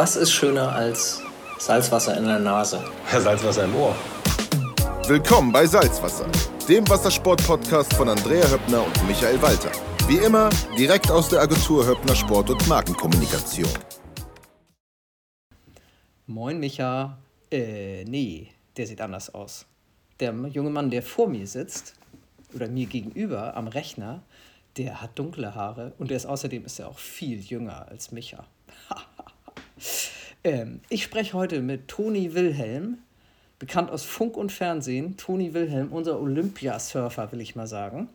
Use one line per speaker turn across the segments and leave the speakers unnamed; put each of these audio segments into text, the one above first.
Was ist schöner als Salzwasser in der Nase?
Ja, Salzwasser im Ohr.
Willkommen bei Salzwasser, dem Wassersport-Podcast von Andrea Höppner und Michael Walter. Wie immer, direkt aus der Agentur Höppner Sport und Markenkommunikation.
Moin, Micha. Äh, nee, der sieht anders aus. Der junge Mann, der vor mir sitzt, oder mir gegenüber am Rechner, der hat dunkle Haare und er ist außerdem ist er auch viel jünger als Micha. Ähm, ich spreche heute mit Toni Wilhelm, bekannt aus Funk und Fernsehen. Toni Wilhelm, unser Olympiasurfer, will ich mal sagen.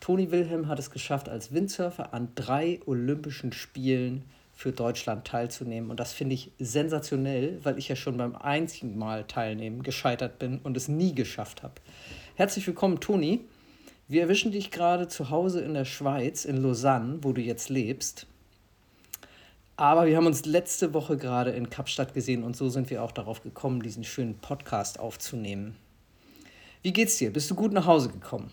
Toni Wilhelm hat es geschafft, als Windsurfer an drei Olympischen Spielen für Deutschland teilzunehmen. Und das finde ich sensationell, weil ich ja schon beim einzigen Mal teilnehmen gescheitert bin und es nie geschafft habe. Herzlich willkommen, Toni. Wir erwischen dich gerade zu Hause in der Schweiz, in Lausanne, wo du jetzt lebst. Aber wir haben uns letzte Woche gerade in Kapstadt gesehen und so sind wir auch darauf gekommen, diesen schönen Podcast aufzunehmen. Wie geht's dir? Bist du gut nach Hause gekommen?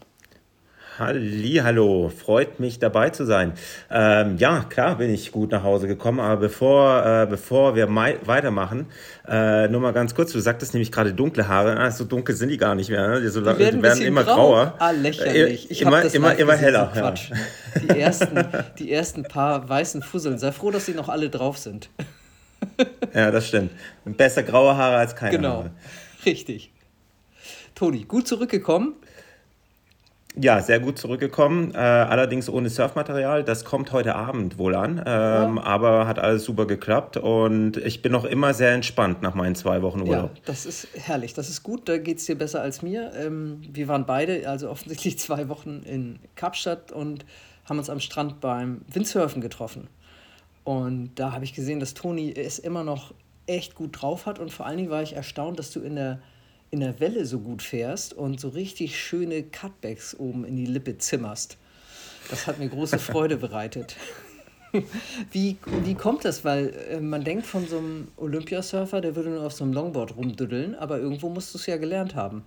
Hallo, freut mich dabei zu sein. Ähm, ja, klar bin ich gut nach Hause gekommen, aber bevor, äh, bevor wir weitermachen, äh, nur mal ganz kurz, du sagtest nämlich gerade dunkle Haare, ah, so dunkel sind die gar nicht mehr, ne? die, so, die werden, die werden immer grau. grauer.
Ah, lächerlich. Ich immer, das immer, immer heller. So Quatsch. Ja. Die, ersten, die ersten paar weißen Fusseln, sei froh, dass sie noch alle drauf sind.
ja, das stimmt. Besser graue Haare als keine
genau.
Haare.
richtig. Toni, gut zurückgekommen.
Ja, sehr gut zurückgekommen. Äh, allerdings ohne Surfmaterial. Das kommt heute Abend wohl an. Ähm, ja. Aber hat alles super geklappt. Und ich bin noch immer sehr entspannt nach meinen zwei Wochen Urlaub.
Ja, das ist herrlich. Das ist gut. Da geht es dir besser als mir. Ähm, wir waren beide, also offensichtlich zwei Wochen in Kapstadt und haben uns am Strand beim Windsurfen getroffen. Und da habe ich gesehen, dass Toni es immer noch echt gut drauf hat. Und vor allen Dingen war ich erstaunt, dass du in der in der Welle so gut fährst und so richtig schöne Cutbacks oben in die Lippe zimmerst. Das hat mir große Freude bereitet. Wie, wie kommt das? Weil äh, man denkt von so einem Olympiasurfer, der würde nur auf so einem Longboard rumdüddeln, aber irgendwo musst du es ja gelernt haben.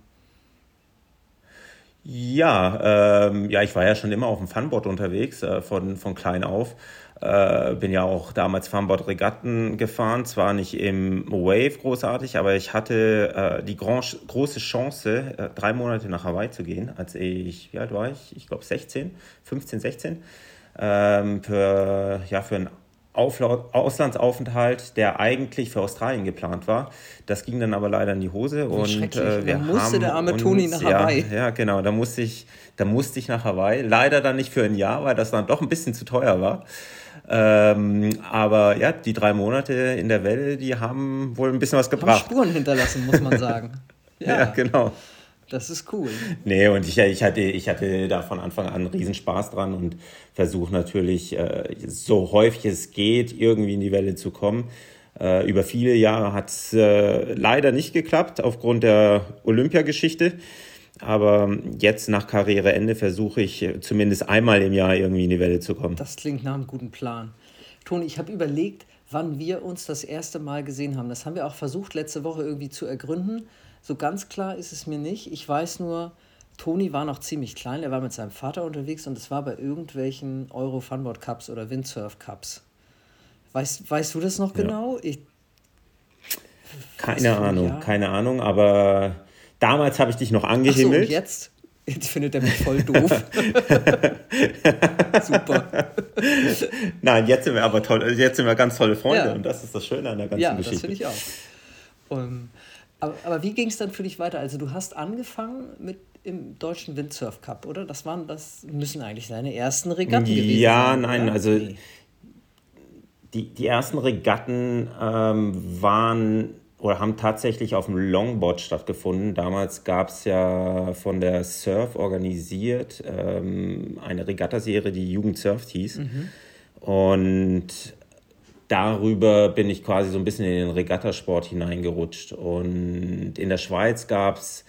Ja, ähm, ja, ich war ja schon immer auf dem Funboard unterwegs, äh, von, von klein auf. Äh, bin ja auch damals Farmboard-Regatten gefahren, zwar nicht im Wave großartig, aber ich hatte äh, die grand, große Chance, äh, drei Monate nach Hawaii zu gehen, als ich, wie alt war ich? Ich glaube 16, 15, 16, ähm, für, ja, für einen Auflaut, Auslandsaufenthalt, der eigentlich für Australien geplant war. Das ging dann aber leider in die Hose. Und äh, wir musste haben der arme Toni nach Hawaii. Ja, ja, genau, da musste, ich, da musste ich nach Hawaii. Leider dann nicht für ein Jahr, weil das dann doch ein bisschen zu teuer war. Ähm, aber ja, die drei Monate in der Welle, die haben wohl ein bisschen was gebracht.
Haben Spuren hinterlassen, muss man sagen.
ja. ja, genau.
Das ist cool.
Nee, und ich, ich, hatte, ich hatte da von Anfang an einen Riesenspaß dran und versuche natürlich, äh, so häufig es geht, irgendwie in die Welle zu kommen. Äh, über viele Jahre hat es äh, leider nicht geklappt aufgrund der Olympiageschichte. Aber jetzt nach Karriereende versuche ich zumindest einmal im Jahr irgendwie in die Welle zu kommen.
Das klingt nach einem guten Plan. Toni, ich habe überlegt, wann wir uns das erste Mal gesehen haben. Das haben wir auch versucht, letzte Woche irgendwie zu ergründen. So ganz klar ist es mir nicht. Ich weiß nur, Toni war noch ziemlich klein. Er war mit seinem Vater unterwegs und es war bei irgendwelchen Euro Funboard Cups oder Windsurf Cups. Weißt, weißt du das noch genau? Ja. Ich,
keine Ahnung, ja. keine Ahnung, aber Damals habe ich dich noch angehimmelt. Ach so,
jetzt? Jetzt findet er mich voll doof.
Super. Nein, jetzt sind wir aber toll, jetzt sind wir ganz tolle Freunde ja. und das ist das Schöne an der ganzen ja, Geschichte. Ja, das finde ich
auch. Um, aber, aber wie ging es dann für dich weiter? Also du hast angefangen mit im deutschen Windsurf Cup, oder? Das waren, das müssen eigentlich deine ersten Regatten gewesen
ja, sein. Ja, nein, oder? also nee. die, die ersten Regatten ähm, waren oder haben tatsächlich auf dem Longboard stattgefunden. Damals gab es ja von der Surf organisiert ähm, eine Regattaserie, die Jugend Surft hieß. Mhm. Und darüber bin ich quasi so ein bisschen in den Regattasport hineingerutscht. Und in der Schweiz gab es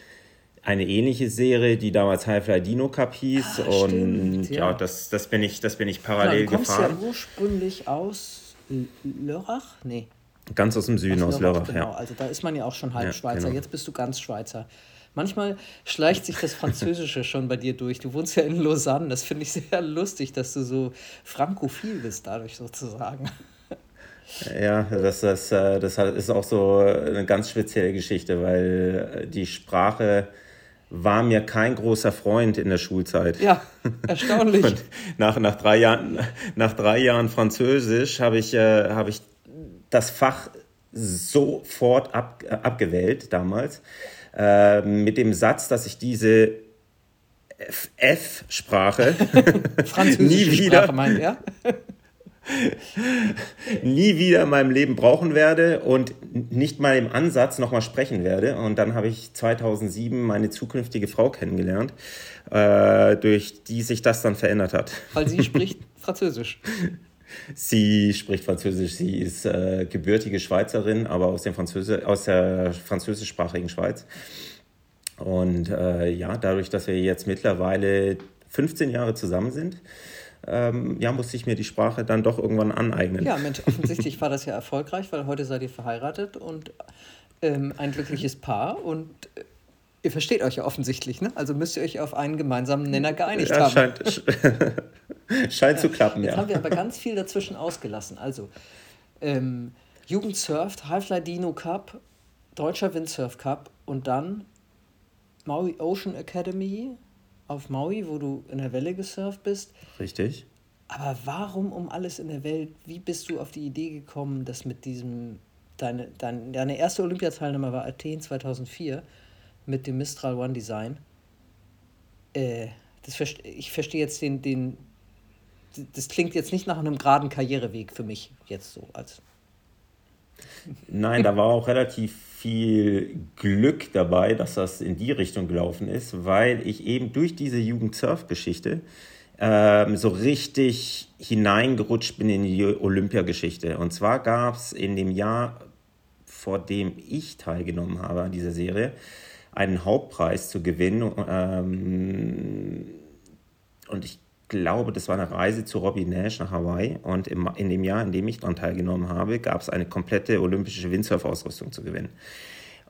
eine ähnliche Serie, die damals Highfly Dino Cup hieß. Ah, und stimmt, ja. ja, das, das, bin ich, das bin ich parallel
ja, du kommst gefahren. ja ursprünglich aus Lörrach? Nee.
Ganz aus dem Süden, aus, aus Lörrach, genau.
Ja. Also da ist man ja auch schon halb ja, Schweizer. Genau. Jetzt bist du ganz Schweizer. Manchmal schleicht sich das Französische schon bei dir durch. Du wohnst ja in Lausanne. Das finde ich sehr lustig, dass du so frankophil bist dadurch sozusagen.
Ja, das, das, äh, das ist auch so eine ganz spezielle Geschichte, weil die Sprache war mir kein großer Freund in der Schulzeit.
Ja, erstaunlich.
Nach, nach, drei Jahren, nach drei Jahren Französisch habe ich, äh, hab ich das Fach sofort ab, äh, abgewählt damals, äh, mit dem Satz, dass ich diese F-Sprache nie wieder, Sprache meint, ja? nie wieder in meinem Leben brauchen werde und nicht mal im Ansatz nochmal sprechen werde. Und dann habe ich 2007 meine zukünftige Frau kennengelernt, äh, durch die sich das dann verändert hat.
Weil sie spricht Französisch.
Sie spricht Französisch. Sie ist äh, gebürtige Schweizerin, aber aus, dem Französi aus der französischsprachigen Schweiz. Und äh, ja, dadurch, dass wir jetzt mittlerweile 15 Jahre zusammen sind, ähm, ja, musste ich mir die Sprache dann doch irgendwann aneignen.
Ja, Mensch, offensichtlich war das ja erfolgreich, weil heute seid ihr verheiratet und ähm, ein glückliches Paar und äh, ihr versteht euch ja offensichtlich, ne? Also müsst ihr euch auf einen gemeinsamen Nenner geeinigt ja, haben.
Scheint, scheint zu klappen,
Jetzt
ja.
haben wir aber ganz viel dazwischen ausgelassen. Also, ähm, Jugend surft, Halflight Dino Cup, Deutscher Windsurf Cup und dann Maui Ocean Academy, auf Maui, wo du in der Welle gesurft bist.
Richtig.
Aber warum um alles in der Welt, wie bist du auf die Idee gekommen, dass mit diesem, deine, deine, deine erste Olympiateilnahme war Athen 2004 mit dem Mistral One Design. Äh, das, ich verstehe jetzt den, den, das klingt jetzt nicht nach einem geraden Karriereweg für mich jetzt so als.
Nein, da war auch relativ viel Glück dabei, dass das in die Richtung gelaufen ist, weil ich eben durch diese Jugend-Surf-Geschichte ähm, so richtig hineingerutscht bin in die Olympiageschichte. Und zwar gab es in dem Jahr, vor dem ich teilgenommen habe an dieser Serie, einen Hauptpreis zu gewinnen. Ähm, und ich glaube, das war eine Reise zu Robbie Nash nach Hawaii. Und im, in dem Jahr, in dem ich daran teilgenommen habe, gab es eine komplette olympische Windsurf-Ausrüstung zu gewinnen.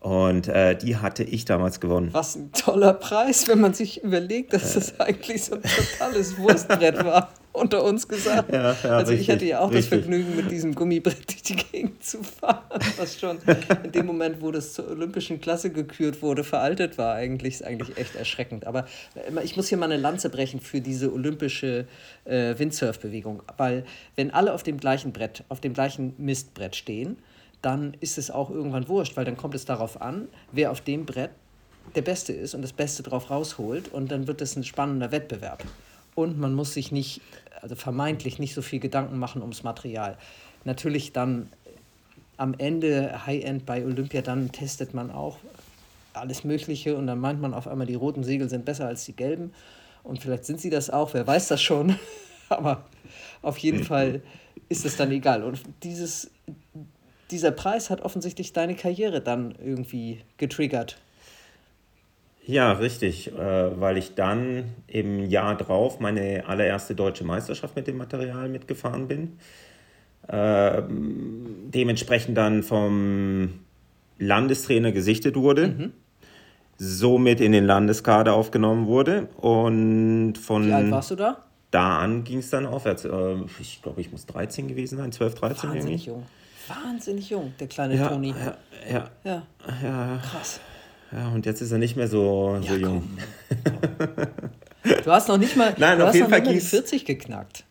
Und äh, die hatte ich damals gewonnen.
Was ein toller Preis, wenn man sich überlegt, dass das äh. eigentlich so ein totales Wurstbrett war, unter uns gesagt. Ja, ja, also richtig, ich hatte ja auch richtig. das Vergnügen, mit diesem Gummibrett durch die Gegend zu fahren, was schon in dem Moment, wo das zur olympischen Klasse gekürt wurde, veraltet war. Eigentlich ist eigentlich echt erschreckend. Aber äh, ich muss hier mal eine Lanze brechen für diese olympische äh, Windsurf-Bewegung. Weil wenn alle auf dem gleichen Brett, auf dem gleichen Mistbrett stehen, dann ist es auch irgendwann wurscht, weil dann kommt es darauf an, wer auf dem Brett der Beste ist und das Beste drauf rausholt und dann wird es ein spannender Wettbewerb. Und man muss sich nicht, also vermeintlich nicht so viel Gedanken machen ums Material. Natürlich dann am Ende High-End bei Olympia, dann testet man auch alles Mögliche und dann meint man auf einmal, die roten Segel sind besser als die gelben. Und vielleicht sind sie das auch, wer weiß das schon. Aber auf jeden Fall ist es dann egal. Und dieses, dieser Preis hat offensichtlich deine Karriere dann irgendwie getriggert.
Ja, richtig, äh, weil ich dann im Jahr drauf meine allererste deutsche Meisterschaft mit dem Material mitgefahren bin. Äh, dementsprechend dann vom Landestrainer gesichtet wurde, mhm. somit in den Landeskader aufgenommen wurde und von.
Wie alt warst du da?
Da an ging es dann aufwärts. Äh, ich glaube, ich muss 13 gewesen sein, 12, 13
Wahnsinnig jung wahnsinnig jung, der kleine ja, Toni. Ja,
ja, ja, ja. Krass. Ja, und jetzt ist er nicht mehr so, so jung.
Du hast noch nicht mal, Nein, du auf hast jeden noch Fall die 40 geknackt.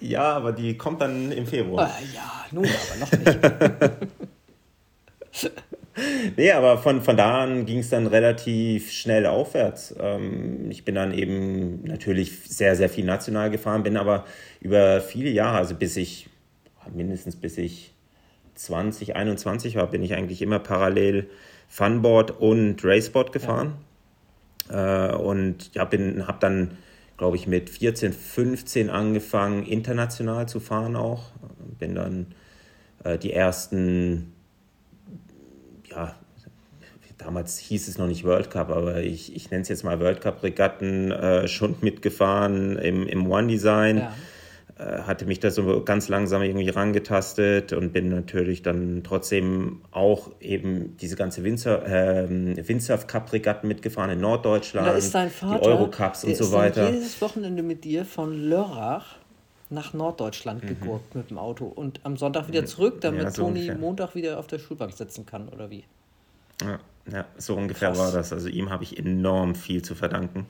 Ja, aber die kommt dann im Februar.
Ah, ja, nun, aber noch
nicht. nee, aber von, von da an ging es dann relativ schnell aufwärts. Ähm, ich bin dann eben natürlich sehr, sehr viel national gefahren, bin aber über viele Jahre, also bis ich mindestens bis ich 20, 21 war, bin ich eigentlich immer parallel Funboard und Raceboard gefahren. Ja. Äh, und ja, habe dann, glaube ich, mit 14, 15 angefangen, international zu fahren auch. Bin dann äh, die ersten, ja, damals hieß es noch nicht World Cup, aber ich, ich nenne es jetzt mal World Cup-Regatten äh, schon mitgefahren im, im One-Design. Ja hatte mich da so ganz langsam irgendwie rangetastet und bin natürlich dann trotzdem auch eben diese ganze Windsurf, äh, Windsurf Cup Regatten mitgefahren in Norddeutschland,
da ist dein Vater,
die Eurocups und so weiter.
jedes Wochenende mit dir von Lörrach nach Norddeutschland mhm. gegurkt mit dem Auto und am Sonntag wieder zurück, damit ja, so Toni ungefähr. Montag wieder auf der Schulbank sitzen kann, oder wie?
Ja, ja so ungefähr Krass. war das. Also ihm habe ich enorm viel zu verdanken.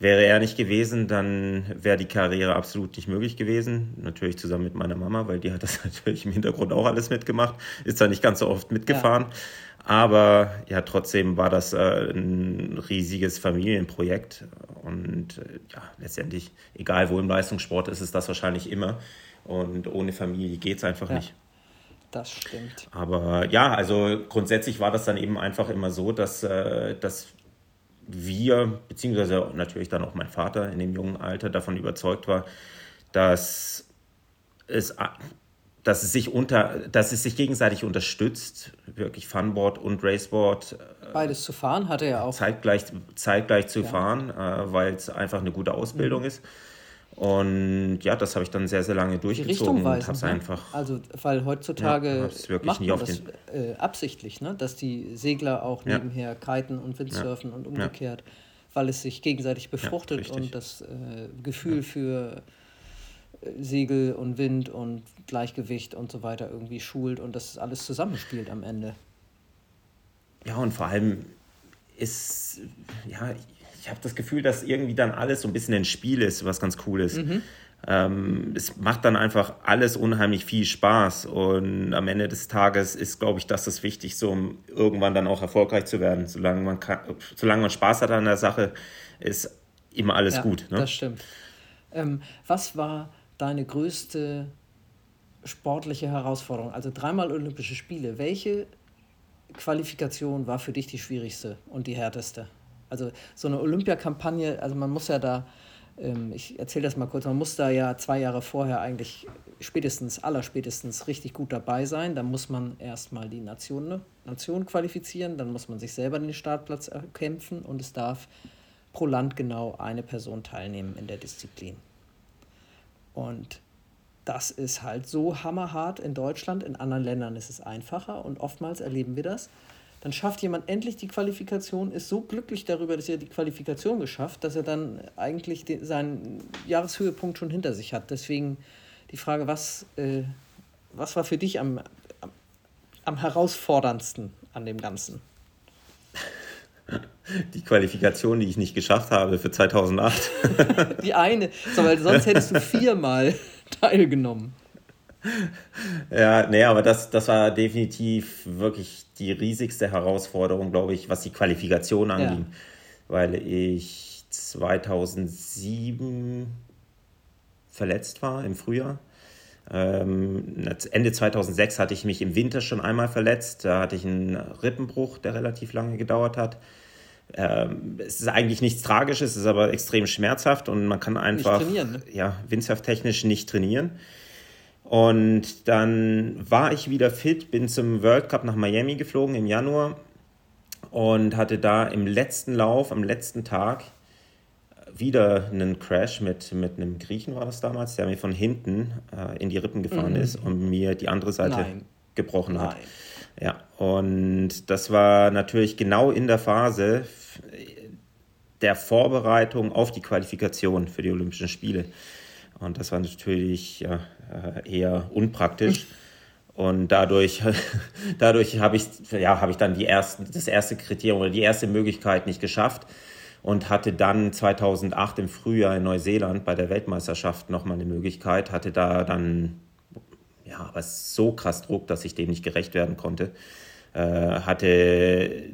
Wäre er nicht gewesen, dann wäre die Karriere absolut nicht möglich gewesen. Natürlich zusammen mit meiner Mama, weil die hat das natürlich im Hintergrund auch alles mitgemacht. Ist da nicht ganz so oft mitgefahren. Ja. Aber ja, trotzdem war das äh, ein riesiges Familienprojekt. Und äh, ja, letztendlich, egal wo im Leistungssport ist es das wahrscheinlich immer. Und ohne Familie geht es einfach ja, nicht.
Das stimmt.
Aber ja, also grundsätzlich war das dann eben einfach immer so, dass, äh, dass wir, beziehungsweise natürlich dann auch mein Vater in dem jungen Alter davon überzeugt war, dass es, dass es sich unter, dass es sich gegenseitig unterstützt, wirklich Funboard und Raceboard.
Äh, Beides zu fahren hatte er auch.
Zeitgleich, zeitgleich zu ja. fahren, äh, weil es einfach eine gute Ausbildung mhm. ist. Und ja, das habe ich dann sehr, sehr lange durchgezogen und habe
ne? einfach. Also, weil heutzutage ja, macht man das äh, absichtlich, ne? dass die Segler auch ja. nebenher kiten und Windsurfen ja. und umgekehrt, weil es sich gegenseitig befruchtet und das äh, Gefühl für äh, Segel und Wind und Gleichgewicht und so weiter irgendwie schult und das alles zusammenspielt am Ende.
Ja, und vor allem ist, ja, ich habe das Gefühl, dass irgendwie dann alles so ein bisschen ein Spiel ist, was ganz cool ist. Mhm. Ähm, es macht dann einfach alles unheimlich viel Spaß und am Ende des Tages ist, glaube ich, das das Wichtigste, um irgendwann dann auch erfolgreich zu werden. Solange man, kann, solange man Spaß hat an der Sache, ist immer alles ja, gut.
Ne? Das stimmt. Ähm, was war deine größte sportliche Herausforderung? Also dreimal Olympische Spiele. Welche Qualifikation war für dich die schwierigste und die härteste? Also so eine Olympiakampagne, also man muss ja da, ähm, ich erzähle das mal kurz, man muss da ja zwei Jahre vorher eigentlich spätestens, allerspätestens richtig gut dabei sein. Da muss man erstmal die Nation, ne, Nation qualifizieren, dann muss man sich selber den Startplatz erkämpfen und es darf pro Land genau eine Person teilnehmen in der Disziplin. Und das ist halt so hammerhart in Deutschland, in anderen Ländern ist es einfacher und oftmals erleben wir das dann schafft jemand endlich die Qualifikation, ist so glücklich darüber, dass er die Qualifikation geschafft, dass er dann eigentlich den, seinen Jahreshöhepunkt schon hinter sich hat. Deswegen die Frage, was, äh, was war für dich am, am, am herausforderndsten an dem Ganzen?
Die Qualifikation, die ich nicht geschafft habe für 2008.
die eine, so, weil sonst hättest du viermal teilgenommen.
Ja, nee, aber das, das war definitiv wirklich die riesigste Herausforderung, glaube ich, was die Qualifikation anging. Ja. Weil ich 2007 verletzt war im Frühjahr. Ähm, Ende 2006 hatte ich mich im Winter schon einmal verletzt. Da hatte ich einen Rippenbruch, der relativ lange gedauert hat. Ähm, es ist eigentlich nichts Tragisches, es ist aber extrem schmerzhaft und man kann einfach ne? ja, windsurftechnisch nicht trainieren. Und dann war ich wieder fit, bin zum World Cup nach Miami geflogen im Januar und hatte da im letzten Lauf, am letzten Tag, wieder einen Crash mit, mit einem Griechen war das damals, der mir von hinten äh, in die Rippen gefahren mhm. ist und mir die andere Seite Nein. gebrochen hat. Nein. Ja, und das war natürlich genau in der Phase der Vorbereitung auf die Qualifikation für die Olympischen Spiele. Und das war natürlich ja, äh, eher unpraktisch. Und dadurch, dadurch habe ich, ja, hab ich dann die ersten, das erste Kriterium oder die erste Möglichkeit nicht geschafft und hatte dann 2008 im Frühjahr in Neuseeland bei der Weltmeisterschaft nochmal eine Möglichkeit, hatte da dann ja, aber so krass Druck, dass ich dem nicht gerecht werden konnte. Äh, hatte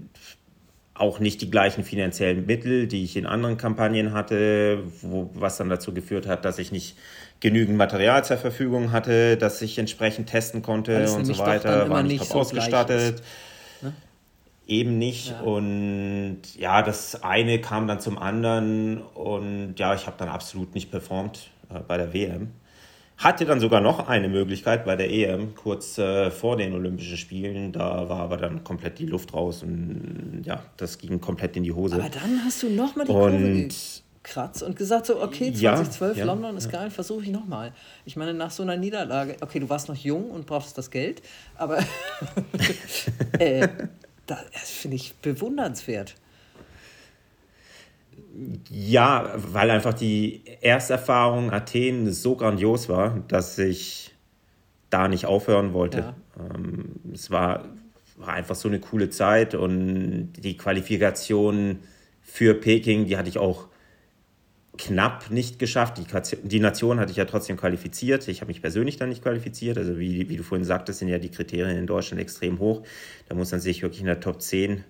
auch nicht die gleichen finanziellen Mittel, die ich in anderen Kampagnen hatte, wo, was dann dazu geführt hat, dass ich nicht genügend Material zur Verfügung hatte, dass ich entsprechend testen konnte und so weiter, war nicht so ausgestattet. Ne? Eben nicht. Ja. Und ja, das eine kam dann zum anderen und ja, ich habe dann absolut nicht performt äh, bei der WM. Hatte dann sogar noch eine Möglichkeit bei der EM, kurz äh, vor den Olympischen Spielen. Da war aber dann komplett die Luft raus und ja, das ging komplett in die Hose.
Aber dann hast du nochmal die Kurve gekratzt und gesagt so, okay, 2012 ja, ja, London ist ja. geil, versuche ich nochmal. Ich meine, nach so einer Niederlage, okay, du warst noch jung und brauchst das Geld, aber äh, das finde ich bewundernswert.
Ja, weil einfach die Ersterfahrung Athen so grandios war, dass ich da nicht aufhören wollte. Ja. Ähm, es war, war einfach so eine coole Zeit und die Qualifikation für Peking, die hatte ich auch knapp nicht geschafft. Die, die Nation hatte ich ja trotzdem qualifiziert. Ich habe mich persönlich dann nicht qualifiziert. Also wie, wie du vorhin sagtest, sind ja die Kriterien in Deutschland extrem hoch. Da muss man sich wirklich in der Top 10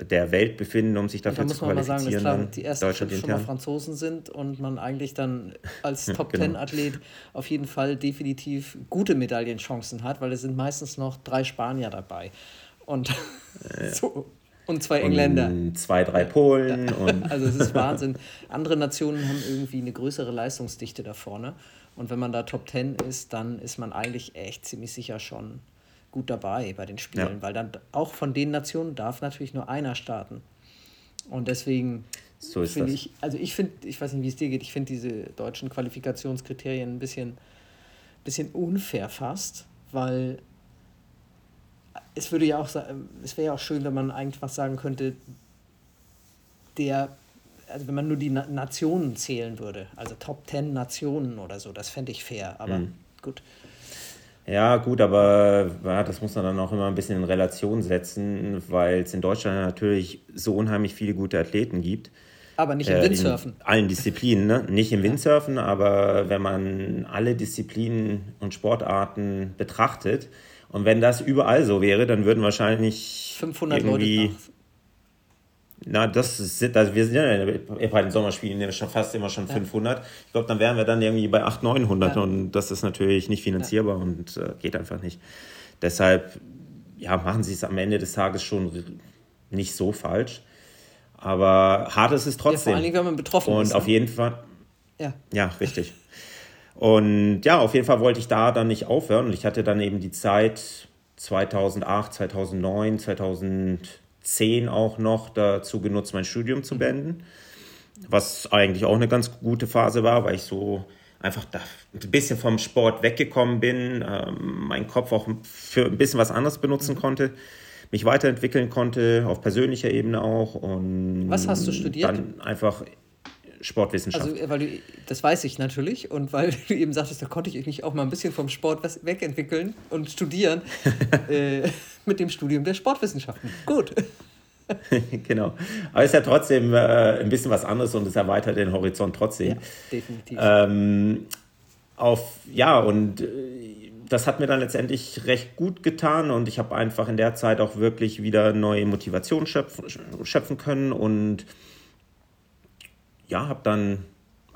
der Welt befinden, um sich dafür zu qualifizieren. Da muss man mal sagen, dass klar,
die ersten fünf schon mal Franzosen sind und man eigentlich dann als Top genau. Ten Athlet auf jeden Fall definitiv gute Medaillenchancen hat, weil es sind meistens noch drei Spanier dabei. Und ja. so, und zwei Engländer. Und
zwei, drei Polen. Ja. Und
also es ist Wahnsinn. Andere Nationen haben irgendwie eine größere Leistungsdichte da vorne. Und wenn man da Top Ten ist, dann ist man eigentlich echt ziemlich sicher schon gut dabei bei den Spielen, ja. weil dann auch von den Nationen darf natürlich nur einer starten. Und deswegen so finde ich, also ich finde, ich weiß nicht, wie es dir geht, ich finde diese deutschen Qualifikationskriterien ein bisschen, bisschen unfair fast, weil es würde ja auch, es wäre ja auch schön, wenn man eigentlich was sagen könnte, der, also wenn man nur die Nationen zählen würde, also Top 10 Nationen oder so, das fände ich fair, aber mhm. gut.
Ja, gut, aber ja, das muss man dann auch immer ein bisschen in Relation setzen, weil es in Deutschland natürlich so unheimlich viele gute Athleten gibt.
Aber nicht im äh, Windsurfen.
In allen Disziplinen, ne? Nicht im Windsurfen, aber wenn man alle Disziplinen und Sportarten betrachtet, und wenn das überall so wäre, dann würden wahrscheinlich 500 irgendwie, Leute na, das ist, also wir sind ja bei den Sommerspielen ja schon fast immer schon ja. 500. Ich glaube, dann wären wir dann irgendwie bei 800, 900 ja. und das ist natürlich nicht finanzierbar ja. und äh, geht einfach nicht. Deshalb, ja, machen sie es am Ende des Tages schon nicht so falsch. Aber hart ist es trotzdem. Ja, vor allen Dingen, wenn man betroffen und ist. Und auf ne? jeden Fall. Ja. Ja, richtig. Und ja, auf jeden Fall wollte ich da dann nicht aufhören. Und ich hatte dann eben die Zeit 2008, 2009, 2010 auch noch dazu genutzt, mein Studium zu beenden. Was eigentlich auch eine ganz gute Phase war, weil ich so einfach da ein bisschen vom Sport weggekommen bin, ähm, meinen Kopf auch für ein bisschen was anderes benutzen konnte, mich weiterentwickeln konnte, auf persönlicher Ebene auch. Und
was hast du studiert?
Dann einfach Sportwissenschaft.
Also, weil du, das weiß ich natürlich und weil du eben sagtest, da konnte ich mich auch mal ein bisschen vom Sport wegentwickeln und studieren äh, mit dem Studium der Sportwissenschaften. Gut.
genau. Aber es ist ja trotzdem äh, ein bisschen was anderes und es erweitert den Horizont trotzdem. Ja, definitiv. Ähm, auf, ja, und äh, das hat mir dann letztendlich recht gut getan und ich habe einfach in der Zeit auch wirklich wieder neue Motivation schöpfen, schöpfen können und ja, habe dann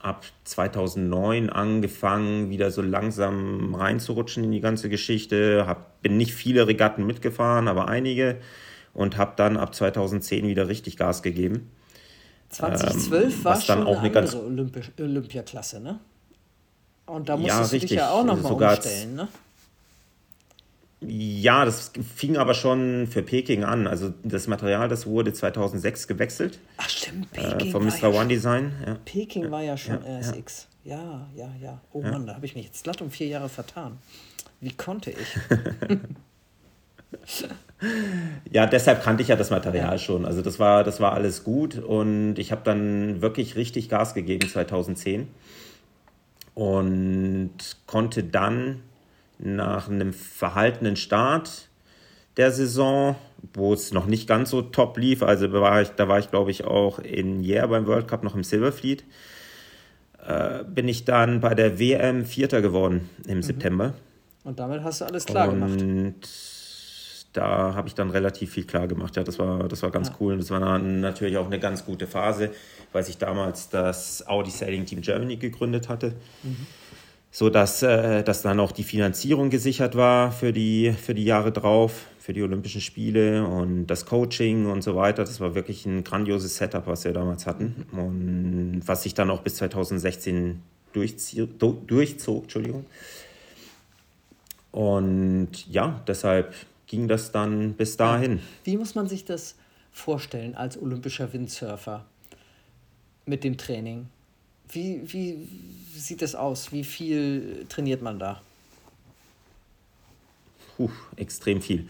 ab 2009 angefangen, wieder so langsam reinzurutschen in die ganze Geschichte. Hab, bin nicht viele Regatten mitgefahren, aber einige. Und habe dann ab 2010 wieder richtig Gas gegeben. 2012 ähm, war
schon auch eine, andere Olympi Olympiaklasse, ne? Und da musstest ja, du dich ja auch nochmal umstellen, ne?
Ja, das fing aber schon für Peking an. Also das Material, das wurde 2006 gewechselt. Ach stimmt, äh, Peking. Äh, vom Mr.
One ja Design. Ja. Peking war ja schon ja, RSX. Ja, ja, ja. Oh ja. Mann, da habe ich mich jetzt glatt um vier Jahre vertan. Wie konnte ich?
ja, deshalb kannte ich ja das Material schon. Also das war, das war alles gut und ich habe dann wirklich richtig Gas gegeben 2010 und konnte dann nach einem verhaltenen Start der Saison, wo es noch nicht ganz so top lief. Also war ich, da war ich, glaube ich, auch in Year beim World Cup noch im Silverfleet. Äh, bin ich dann bei der WM Vierter geworden im mhm. September.
Und damit hast du alles klar Und gemacht. Und
da habe ich dann relativ viel klar gemacht. Ja, das war, das war ganz ja. cool. Und das war natürlich auch eine ganz gute Phase, weil ich damals das Audi Sailing Team Germany gegründet hatte. Mhm so dass, äh, dann auch die Finanzierung gesichert war für die, für die Jahre drauf, für die Olympischen Spiele und das Coaching und so weiter. Das war wirklich ein grandioses Setup, was wir damals hatten und was sich dann auch bis 2016 durchzog. Entschuldigung. Und ja, deshalb ging das dann bis dahin.
Wie muss man sich das vorstellen als olympischer Windsurfer mit dem Training? Wie, wie sieht das aus? Wie viel trainiert man da?
Puh, extrem viel.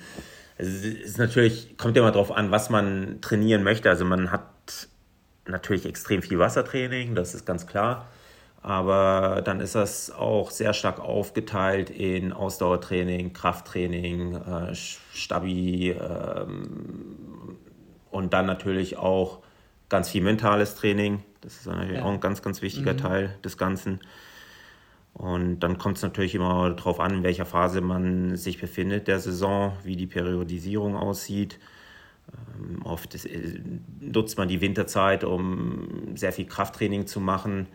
Also es ist natürlich, kommt immer darauf an, was man trainieren möchte. Also man hat natürlich extrem viel Wassertraining, das ist ganz klar. Aber dann ist das auch sehr stark aufgeteilt in Ausdauertraining, Krafttraining, äh, Stabi ähm, und dann natürlich auch ganz viel mentales Training. Das ist natürlich ja. auch ein ganz, ganz wichtiger mhm. Teil des Ganzen. Und dann kommt es natürlich immer darauf an, in welcher Phase man sich befindet der Saison, wie die Periodisierung aussieht. Ähm, oft ist, äh, nutzt man die Winterzeit, um sehr viel Krafttraining zu machen,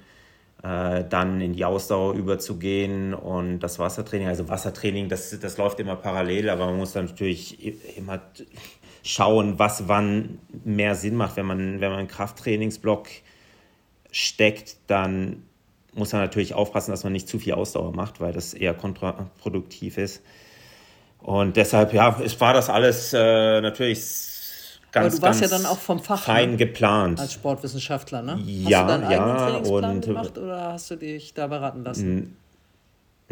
äh, dann in die Ausdauer überzugehen und das Wassertraining. Also Wassertraining, das, das läuft immer parallel, aber man muss dann natürlich immer schauen, was wann mehr Sinn macht. Wenn man, wenn man einen Krafttrainingsblock steckt, dann muss man natürlich aufpassen, dass man nicht zu viel Ausdauer macht, weil das eher kontraproduktiv ist. Und deshalb, ja, es war das alles äh, natürlich ganz, Aber du warst ja dann auch vom Fach fein ne? geplant.
Als Sportwissenschaftler, ne?
Ja, hast du deinen ja.
Trainingsplan gemacht oder hast du dich da beraten lassen?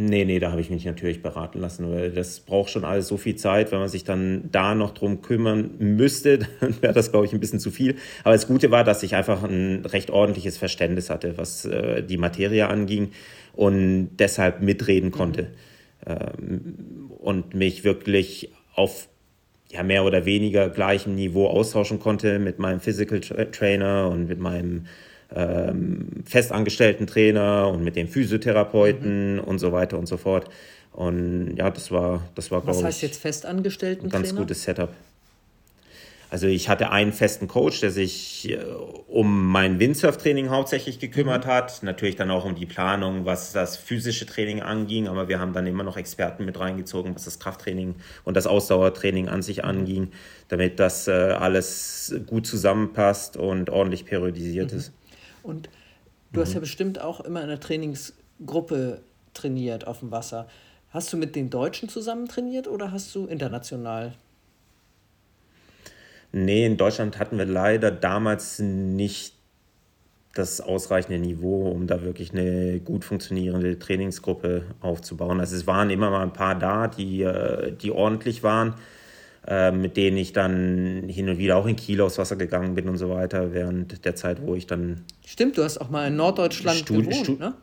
Nee, nee, da habe ich mich natürlich beraten lassen, weil das braucht schon alles so viel Zeit. Wenn man sich dann da noch drum kümmern müsste, dann wäre das, glaube ich, ein bisschen zu viel. Aber das Gute war, dass ich einfach ein recht ordentliches Verständnis hatte, was äh, die Materie anging und deshalb mitreden konnte. Mhm. Ähm, und mich wirklich auf ja, mehr oder weniger gleichem Niveau austauschen konnte mit meinem Physical Trainer und mit meinem ähm, festangestellten Trainer und mit dem Physiotherapeuten mhm. und so weiter und so fort. Und ja, das war, das war,
Was heißt ich, jetzt festangestellten
ein ganz Trainer? gutes Setup. Also ich hatte einen festen Coach, der sich äh, um mein Windsurf-Training hauptsächlich gekümmert mhm. hat. Natürlich dann auch um die Planung, was das physische Training anging. Aber wir haben dann immer noch Experten mit reingezogen, was das Krafttraining und das Ausdauertraining an sich mhm. anging, damit das äh, alles gut zusammenpasst und ordentlich periodisiert mhm. ist.
Und du mhm. hast ja bestimmt auch immer in der Trainingsgruppe trainiert auf dem Wasser. Hast du mit den Deutschen zusammen trainiert oder hast du international?
Nee, in Deutschland hatten wir leider damals nicht das ausreichende Niveau, um da wirklich eine gut funktionierende Trainingsgruppe aufzubauen. Also es waren immer mal ein paar da, die, äh, die ordentlich waren. Äh, mit denen ich dann hin und wieder auch in Kiel aufs Wasser gegangen bin und so weiter, während der Zeit, wo ich dann.
Stimmt, du hast auch mal in Norddeutschland Stud gewohnt, Stud ne?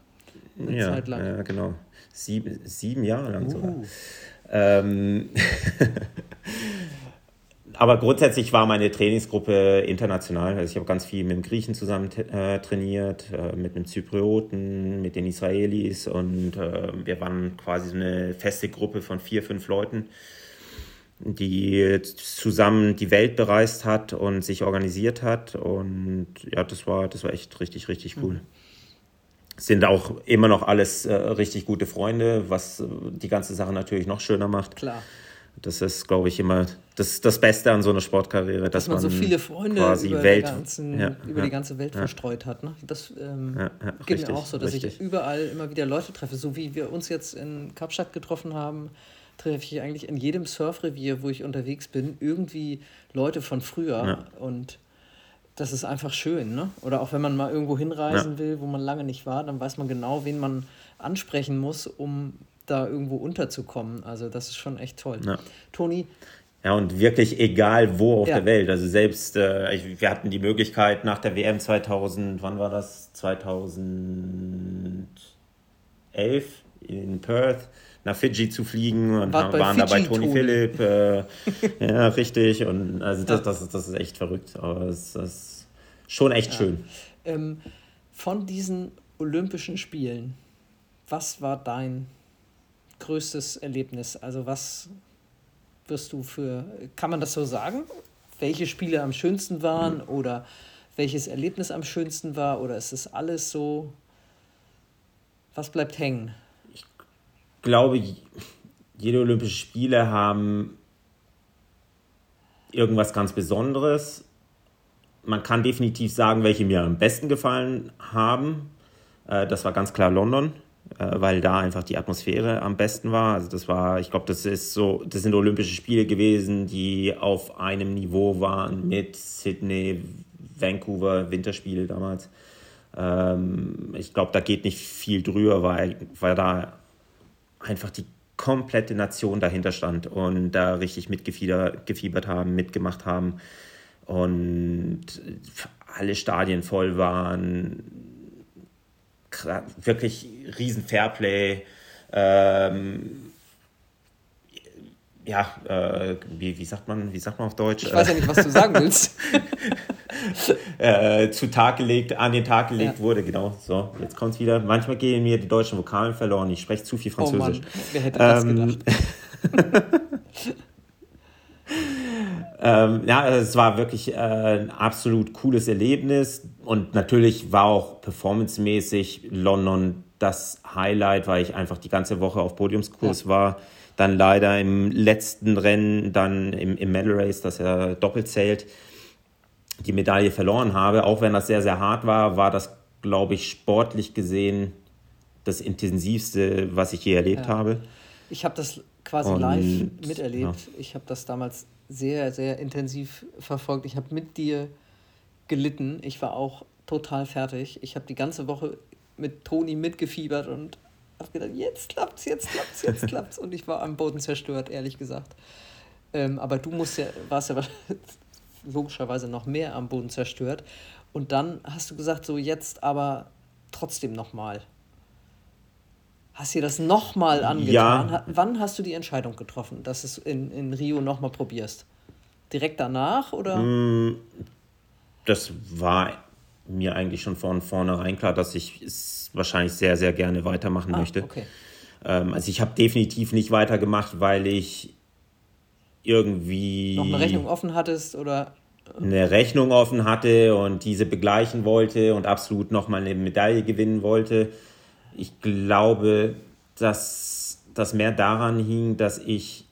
Eine ja, Zeit lang. ja, genau. Sieben, sieben Jahre lang uh. sogar. Ähm, aber grundsätzlich war meine Trainingsgruppe international. Also ich habe ganz viel mit dem Griechen zusammen äh, trainiert, äh, mit dem Zyprioten, mit den Israelis und äh, wir waren quasi so eine feste Gruppe von vier, fünf Leuten die zusammen die Welt bereist hat und sich organisiert hat. Und ja, das war, das war echt richtig, richtig cool. Mhm. Sind auch immer noch alles äh, richtig gute Freunde, was äh, die ganze Sache natürlich noch schöner macht.
Klar.
Das ist, glaube ich, immer das, das Beste an so einer Sportkarriere, dass, dass man,
man, so viele Freunde quasi über, Welt, ganzen, ja, über ja, die ganze Welt ja. verstreut hat. Ne? Das ähm, geht richtig, mir auch so, dass richtig. ich überall immer wieder Leute treffe, so wie wir uns jetzt in Kapstadt getroffen haben treffe ich eigentlich in jedem Surfrevier, wo ich unterwegs bin, irgendwie Leute von früher. Ja. Und das ist einfach schön, ne? Oder auch wenn man mal irgendwo hinreisen ja. will, wo man lange nicht war, dann weiß man genau, wen man ansprechen muss, um da irgendwo unterzukommen. Also das ist schon echt toll. Ja. Toni.
Ja, und wirklich egal wo auf ja. der Welt. Also selbst, äh, wir hatten die Möglichkeit nach der WM 2000, wann war das? 2011 in Perth nach Fidschi zu fliegen und War waren da bei Tony Philipp. Äh, ja, richtig. Und also das, das, das ist echt verrückt. Aber es ist schon echt ja. schön.
Ähm, von diesen Olympischen Spielen, was war dein größtes Erlebnis? Also was wirst du für, kann man das so sagen? Welche Spiele am schönsten waren mhm. oder welches Erlebnis am schönsten war oder ist es alles so? Was bleibt hängen?
Glaube, jede Olympische Spiele haben irgendwas ganz Besonderes. Man kann definitiv sagen, welche mir am besten gefallen haben. Äh, das war ganz klar London, äh, weil da einfach die Atmosphäre am besten war. Also das war, ich glaube, das ist so, das sind Olympische Spiele gewesen, die auf einem Niveau waren mit Sydney, Vancouver, Winterspiele damals. Ähm, ich glaube, da geht nicht viel drüber, weil, weil da einfach die komplette Nation dahinter stand und da richtig mitgefiebert haben, mitgemacht haben. Und alle Stadien voll waren. Wirklich riesen Fairplay. Ähm, ja, äh, wie, wie, sagt man, wie sagt man auf Deutsch?
Ich weiß ja nicht, was du sagen willst.
äh, zu Tag gelegt, an den Tag gelegt ja. wurde, genau. So, jetzt kommt es wieder. Manchmal gehen mir die deutschen Vokalen verloren. Ich spreche zu viel Französisch. Oh Mann, wer hätte das ähm, gedacht? ähm, ja, es war wirklich äh, ein absolut cooles Erlebnis und natürlich war auch performancemäßig London das Highlight, weil ich einfach die ganze Woche auf Podiumskurs ja. war dann leider im letzten Rennen, dann im, im Medal Race, das ja doppelt zählt, die Medaille verloren habe. Auch wenn das sehr, sehr hart war, war das, glaube ich, sportlich gesehen das intensivste, was ich je erlebt ja. habe.
Ich habe das quasi Und, live miterlebt. Ja. Ich habe das damals sehr, sehr intensiv verfolgt. Ich habe mit dir gelitten. Ich war auch total fertig. Ich habe die ganze Woche mit Toni mitgefiebert und habe gedacht, jetzt klappt's, jetzt klappt's, jetzt klappt's. Und ich war am Boden zerstört, ehrlich gesagt. Ähm, aber du musst ja, warst ja logischerweise noch mehr am Boden zerstört. Und dann hast du gesagt, so jetzt aber trotzdem nochmal. Hast du dir das nochmal angetan? Ja. Wann hast du die Entscheidung getroffen, dass du es in, in Rio nochmal probierst? Direkt danach oder? Mm,
das war mir eigentlich schon von vornherein klar, dass ich es wahrscheinlich sehr, sehr gerne weitermachen ah, möchte. Okay. Ähm, also ich habe definitiv nicht weitergemacht, weil ich irgendwie...
Noch eine Rechnung offen hattest oder...
Eine Rechnung offen hatte und diese begleichen wollte und absolut nochmal eine Medaille gewinnen wollte. Ich glaube, dass das mehr daran hing, dass ich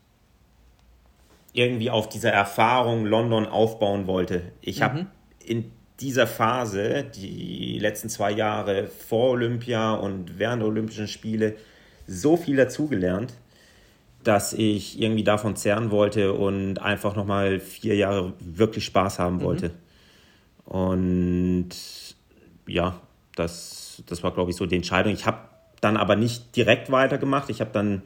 irgendwie auf dieser Erfahrung London aufbauen wollte. Ich mhm. habe in dieser Phase, die letzten zwei Jahre vor Olympia und während der Olympischen Spiele, so viel dazugelernt, dass ich irgendwie davon zehren wollte und einfach nochmal vier Jahre wirklich Spaß haben mhm. wollte. Und ja, das, das war, glaube ich, so die Entscheidung. Ich habe dann aber nicht direkt weitergemacht. Ich habe dann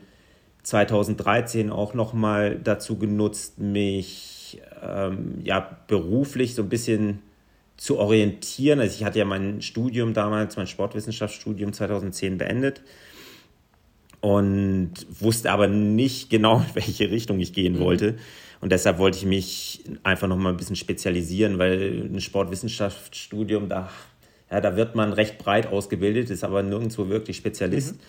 2013 auch nochmal dazu genutzt, mich ähm, ja, beruflich so ein bisschen zu orientieren. Also ich hatte ja mein Studium damals, mein Sportwissenschaftsstudium 2010 beendet und wusste aber nicht genau, in welche Richtung ich gehen mhm. wollte. Und deshalb wollte ich mich einfach noch mal ein bisschen spezialisieren, weil ein Sportwissenschaftsstudium, da, ja, da wird man recht breit ausgebildet, ist aber nirgendwo wirklich Spezialist. Mhm.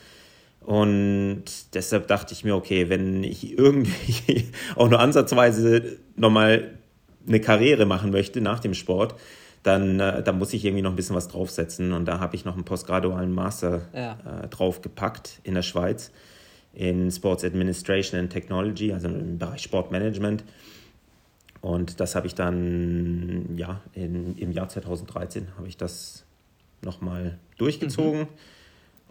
Und deshalb dachte ich mir, okay, wenn ich irgendwie auch nur ansatzweise nochmal eine Karriere machen möchte nach dem Sport, dann äh, da muss ich irgendwie noch ein bisschen was draufsetzen. Und da habe ich noch einen postgradualen Master ja. äh, draufgepackt in der Schweiz in Sports Administration and Technology, also im Bereich Sportmanagement. Und das habe ich dann, ja, in, im Jahr 2013 habe ich das nochmal durchgezogen mhm.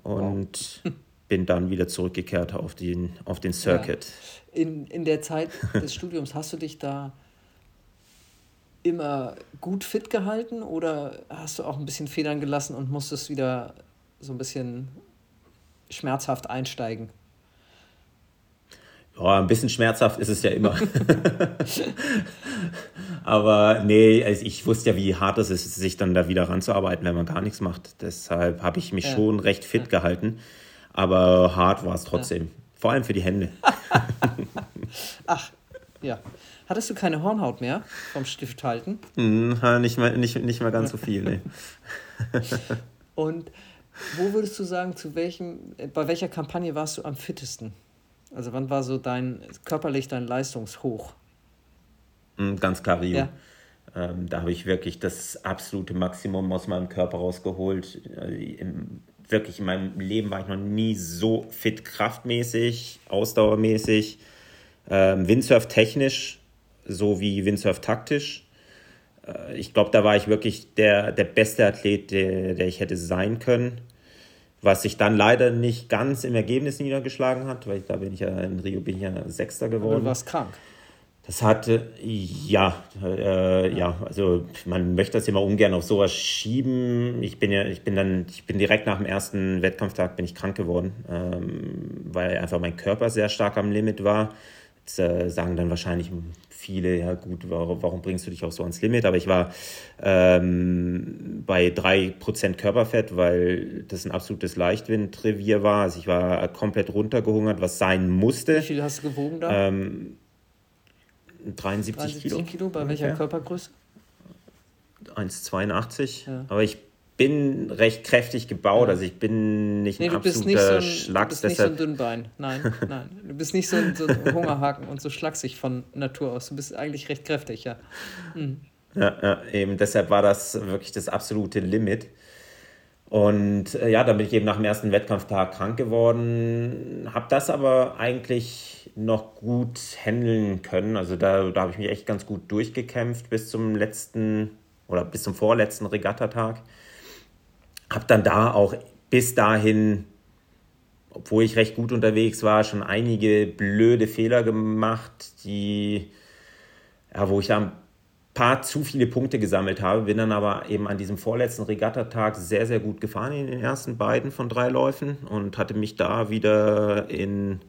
und wow. bin dann wieder zurückgekehrt auf den, auf den Circuit.
Ja. In, in der Zeit des Studiums hast du dich da immer gut fit gehalten oder hast du auch ein bisschen Federn gelassen und musstest wieder so ein bisschen schmerzhaft einsteigen?
Ja, ein bisschen schmerzhaft ist es ja immer. Aber nee, also ich wusste ja, wie hart es ist, sich dann da wieder ranzuarbeiten, wenn man gar nichts macht. Deshalb habe ich mich ja. schon recht fit ja. gehalten. Aber hart war es trotzdem. Ja. Vor allem für die Hände.
Ach, ja. Hattest du keine Hornhaut mehr vom Stift halten?
Hm, nicht, mal, nicht, nicht mal ganz so viel, nee.
Und wo würdest du sagen, zu welchem, bei welcher Kampagne warst du am fittesten? Also wann war so dein körperlich dein Leistungshoch?
Hm, ganz klar Rio. Ja. Ähm, da habe ich wirklich das absolute Maximum aus meinem Körper rausgeholt. Also im, wirklich in meinem Leben war ich noch nie so fit kraftmäßig, ausdauermäßig, ähm, Windsurf technisch so wie Windsurf taktisch. Äh, ich glaube, da war ich wirklich der, der beste Athlet, der, der ich hätte sein können. Was sich dann leider nicht ganz im Ergebnis niedergeschlagen hat, weil da bin ich ja in Rio bin ich ja Sechster geworden. Aber
du warst krank.
Das hatte, ja, äh, ja, also man möchte das immer ungern auf sowas schieben. Ich bin ja, ich bin dann, ich bin direkt nach dem ersten Wettkampftag bin ich krank geworden, ähm, weil einfach mein Körper sehr stark am Limit war äh, sagen dann wahrscheinlich viele, ja gut, warum, warum, bringst du dich auch so ans Limit? Aber ich war ähm, bei 3% Körperfett, weil das ein absolutes Leichtwindrevier war. Also ich war komplett runtergehungert, was sein musste.
Wie viel hast du gewogen da?
Ähm, 73, 73 Kilo.
Kilo, bei welcher Körpergröße?
1,82. Ja. Aber ich bin recht kräftig gebaut, also ich bin nicht nee, ein absoluter
nicht so ein, Du bist nicht so ein Dünnbein, nein, nein. Du bist nicht so ein, so ein Hungerhaken und so schlaksig von Natur aus. Du bist eigentlich recht kräftig, ja. Mhm.
Ja, ja, eben deshalb war das wirklich das absolute Limit. Und äh, ja, dann bin ich eben nach dem ersten Wettkampftag krank geworden, habe das aber eigentlich noch gut handeln können. Also da, da habe ich mich echt ganz gut durchgekämpft bis zum letzten oder bis zum vorletzten Regattatag habe dann da auch bis dahin, obwohl ich recht gut unterwegs war, schon einige blöde Fehler gemacht, die, ja, wo ich da ein paar zu viele Punkte gesammelt habe, bin dann aber eben an diesem vorletzten Regattatag sehr, sehr gut gefahren in den ersten beiden von drei Läufen und hatte mich da wieder in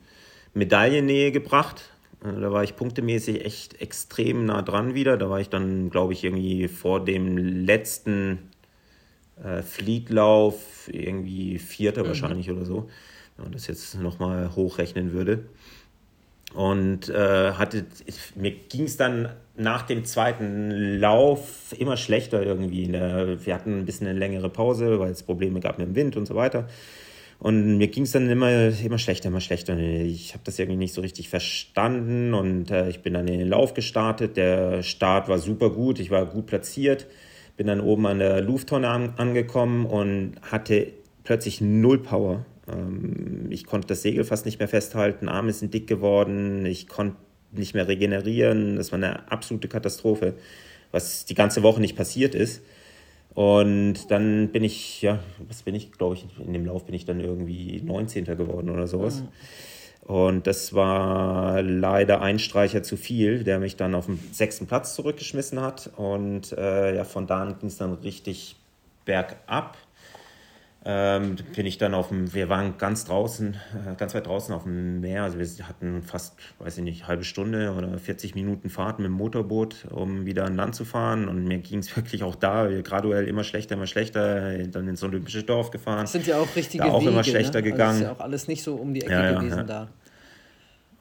Medaillennähe gebracht. Äh, da war ich punktemäßig echt extrem nah dran wieder. Da war ich dann, glaube ich, irgendwie vor dem letzten äh, Flieglauf, irgendwie Vierter mhm. wahrscheinlich oder so, wenn man das jetzt nochmal hochrechnen würde. Und äh, hatte, mir ging es dann nach dem zweiten Lauf immer schlechter irgendwie. Der, wir hatten ein bisschen eine längere Pause, weil es Probleme gab mit dem Wind und so weiter. Und mir ging es dann immer, immer schlechter, immer schlechter. Ich habe das irgendwie nicht so richtig verstanden und äh, ich bin dann in den Lauf gestartet. Der Start war super gut, ich war gut platziert bin dann oben an der Lufttonne an, angekommen und hatte plötzlich null Power. Ähm, ich konnte das Segel fast nicht mehr festhalten, Arme sind dick geworden, ich konnte nicht mehr regenerieren. Das war eine absolute Katastrophe, was die ganze Woche nicht passiert ist. Und dann bin ich, ja, was bin ich, glaube ich, in dem Lauf bin ich dann irgendwie 19. geworden oder sowas. Mhm. Und das war leider ein Streicher zu viel, der mich dann auf den sechsten Platz zurückgeschmissen hat. Und äh, ja, von da an ging es dann richtig bergab. Ähm, bin ich dann auf dem, wir waren ganz draußen, äh, ganz weit draußen auf dem Meer. Also wir hatten fast, weiß ich nicht, halbe Stunde oder 40 Minuten Fahrt mit dem Motorboot, um wieder an Land zu fahren. Und mir ging es wirklich auch da graduell immer schlechter, immer schlechter. Dann ins Olympische Dorf gefahren. Das
sind ja auch richtige
da auch Wege, immer schlechter
ne?
gegangen. Also
ist ja auch alles nicht so um die Ecke ja, gewesen ja. da.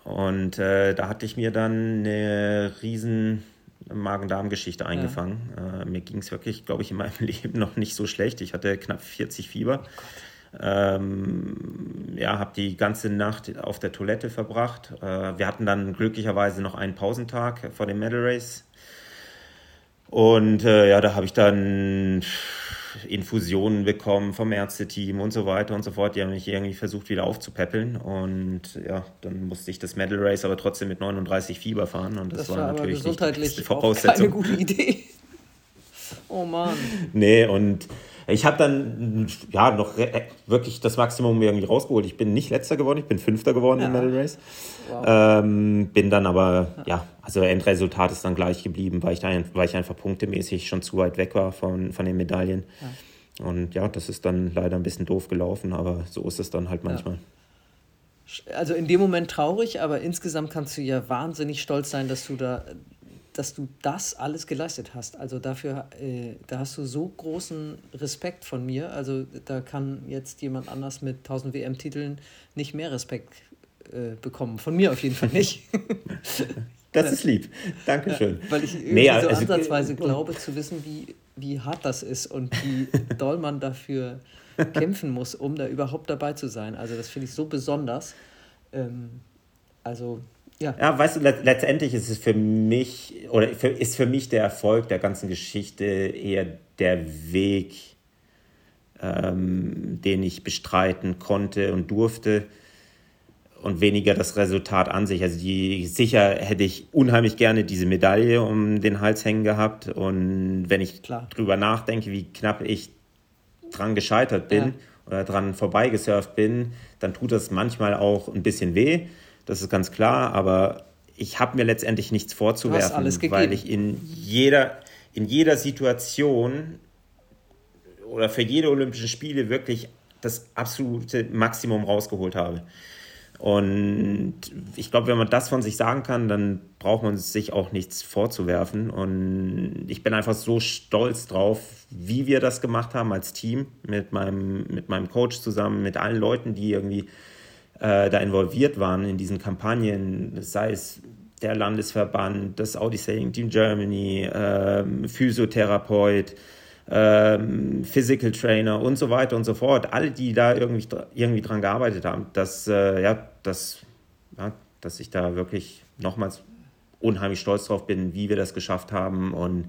Und äh, da hatte ich mir dann eine riesen Magen-Darm-Geschichte eingefangen. Ja. Äh, mir ging es wirklich, glaube ich, in meinem Leben noch nicht so schlecht. Ich hatte knapp 40 Fieber. Oh ähm, ja, habe die ganze Nacht auf der Toilette verbracht. Äh, wir hatten dann glücklicherweise noch einen Pausentag vor dem Medal Race. Und äh, ja, da habe ich dann Infusionen bekommen vom Ärzteteam und so weiter und so fort. Die haben mich irgendwie versucht, wieder aufzupäppeln. Und ja, dann musste ich das Medal Race aber trotzdem mit 39 Fieber fahren. Und das, das war, war natürlich gesundheitlich
nicht die Voraussetzung. keine gute Idee. Oh Mann.
Nee, und ich habe dann ja noch wirklich das Maximum irgendwie rausgeholt. Ich bin nicht letzter geworden, ich bin fünfter geworden ja. im Medal Race. Wow. Ähm, bin dann aber, ja. ja, also Endresultat ist dann gleich geblieben, weil ich, da, weil ich einfach punktemäßig schon zu weit weg war von, von den Medaillen. Ja. Und ja, das ist dann leider ein bisschen doof gelaufen, aber so ist es dann halt manchmal.
Also in dem Moment traurig, aber insgesamt kannst du ja wahnsinnig stolz sein, dass du da dass du das alles geleistet hast. Also dafür, äh, da hast du so großen Respekt von mir. Also da kann jetzt jemand anders mit 1000 WM-Titeln nicht mehr Respekt äh, bekommen. Von mir auf jeden Fall nicht.
das ist lieb. Dankeschön.
Ja, weil ich irgendwie nee, also, so ansatzweise glaube zu wissen, wie, wie hart das ist und wie doll man dafür kämpfen muss, um da überhaupt dabei zu sein. Also das finde ich so besonders. Ähm, also ja.
ja, weißt du, letztendlich ist es für mich, oder für, ist für mich der Erfolg der ganzen Geschichte eher der Weg, ähm, den ich bestreiten konnte und durfte und weniger das Resultat an sich. Also die, sicher hätte ich unheimlich gerne diese Medaille um den Hals hängen gehabt und wenn ich Klar. drüber nachdenke, wie knapp ich dran gescheitert bin ja. oder dran vorbeigesurft bin, dann tut das manchmal auch ein bisschen weh das ist ganz klar, aber ich habe mir letztendlich nichts vorzuwerfen, weil ich in jeder, in jeder Situation oder für jede Olympischen Spiele wirklich das absolute Maximum rausgeholt habe. Und ich glaube, wenn man das von sich sagen kann, dann braucht man sich auch nichts vorzuwerfen. Und ich bin einfach so stolz drauf, wie wir das gemacht haben als Team mit meinem, mit meinem Coach zusammen, mit allen Leuten, die irgendwie äh, da involviert waren in diesen Kampagnen, sei es der Landesverband, das Audi Sailing Team Germany, äh, Physiotherapeut, äh, Physical Trainer und so weiter und so fort. Alle, die da irgendwie, irgendwie dran gearbeitet haben, dass, äh, ja, dass, ja, dass ich da wirklich nochmals unheimlich stolz drauf bin, wie wir das geschafft haben und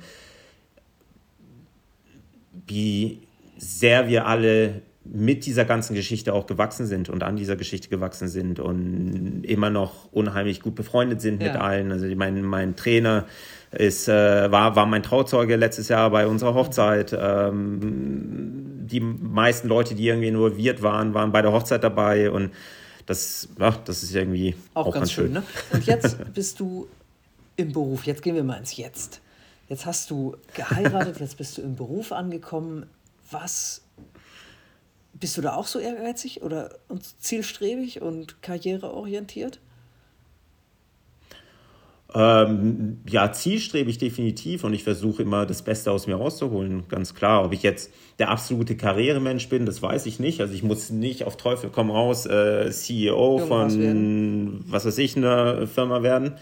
wie sehr wir alle mit dieser ganzen Geschichte auch gewachsen sind und an dieser Geschichte gewachsen sind und immer noch unheimlich gut befreundet sind ja. mit allen. Also mein, mein Trainer ist, äh, war, war mein Trauzeuge letztes Jahr bei unserer Hochzeit. Ähm, die meisten Leute, die irgendwie involviert waren, waren bei der Hochzeit dabei und das, ja, das ist irgendwie
auch, auch ganz, ganz, schön. schön. Ne? Und jetzt bist du im Beruf. Jetzt gehen wir mal ins Jetzt. Jetzt hast du geheiratet, jetzt bist du im Beruf angekommen. Was bist du da auch so ehrgeizig oder zielstrebig und karriereorientiert?
Ähm, ja, zielstrebig definitiv und ich versuche immer das Beste aus mir rauszuholen, ganz klar. Ob ich jetzt der absolute Karrieremensch bin, das weiß ich nicht. Also ich muss nicht auf Teufel komm raus äh, CEO Irgendwas von werden. was weiß ich, einer Firma werden.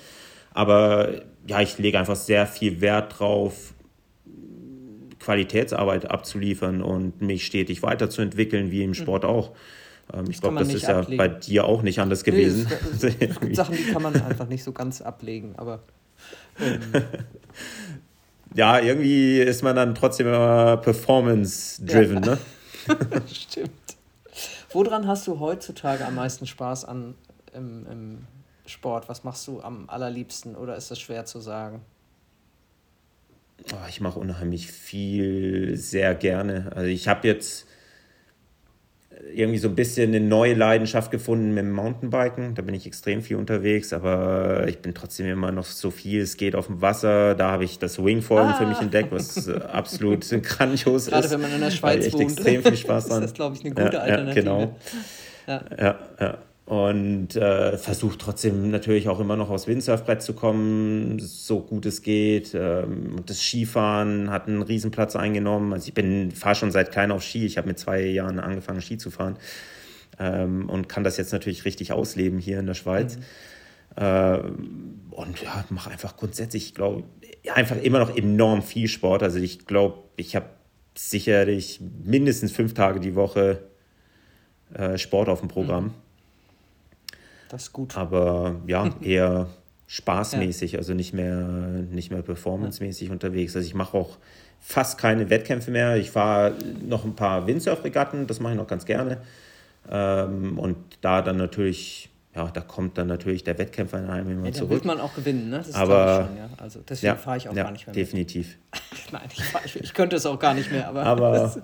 Aber ja, ich lege einfach sehr viel Wert drauf, Qualitätsarbeit abzuliefern und mich stetig weiterzuentwickeln, wie im mhm. Sport auch. Ähm, ich glaube, das ist ablegen. ja bei dir auch nicht anders gewesen.
Nee, es gibt Sachen, die kann man einfach nicht so ganz ablegen, aber. Ähm.
ja, irgendwie ist man dann trotzdem immer performance-driven, ja. ne?
Stimmt. Woran hast du heutzutage am meisten Spaß an im, im Sport? Was machst du am allerliebsten oder ist das schwer zu sagen?
Oh, ich mache unheimlich viel, sehr gerne. Also ich habe jetzt irgendwie so ein bisschen eine neue Leidenschaft gefunden mit dem Mountainbiken. Da bin ich extrem viel unterwegs, aber ich bin trotzdem immer noch so viel. Es geht auf dem Wasser. Da habe ich das Wingfoilen ah. für mich entdeckt, was absolut grandios Gerade ist. Gerade wenn man in der Schweiz echt wohnt. extrem viel Spaß dran. ist das, glaube ich, eine gute ja, Alternative. Ja, genau. Ja. ja, ja und äh, versucht trotzdem natürlich auch immer noch aufs Windsurfbrett zu kommen, so gut es geht. Ähm, das Skifahren hat einen Riesenplatz eingenommen. Also ich bin fahre schon seit klein auf Ski. Ich habe mit zwei Jahren angefangen Ski zu fahren ähm, und kann das jetzt natürlich richtig ausleben hier in der Schweiz. Mhm. Äh, und ja, mache einfach grundsätzlich, ich glaube, einfach immer noch enorm viel Sport. Also ich glaube, ich habe sicherlich mindestens fünf Tage die Woche äh, Sport auf dem Programm. Mhm.
Das ist gut.
Aber ja, eher spaßmäßig, ja. also nicht mehr, nicht mehr performancemäßig ja. unterwegs. Also ich mache auch fast keine Wettkämpfe mehr. Ich fahre noch ein paar Windsurf-Regatten, das mache ich noch ganz gerne. Ähm, und da dann natürlich, ja, da kommt dann natürlich der Wettkämpfer in einem immer ja, zurück. Da wird
man auch gewinnen, ne? Das aber, schon, ja. Also deswegen ja, fahre ich auch gar nicht mehr.
Definitiv.
Nein, ich, fahr, ich, ich, könnte es auch gar nicht mehr, aber, aber das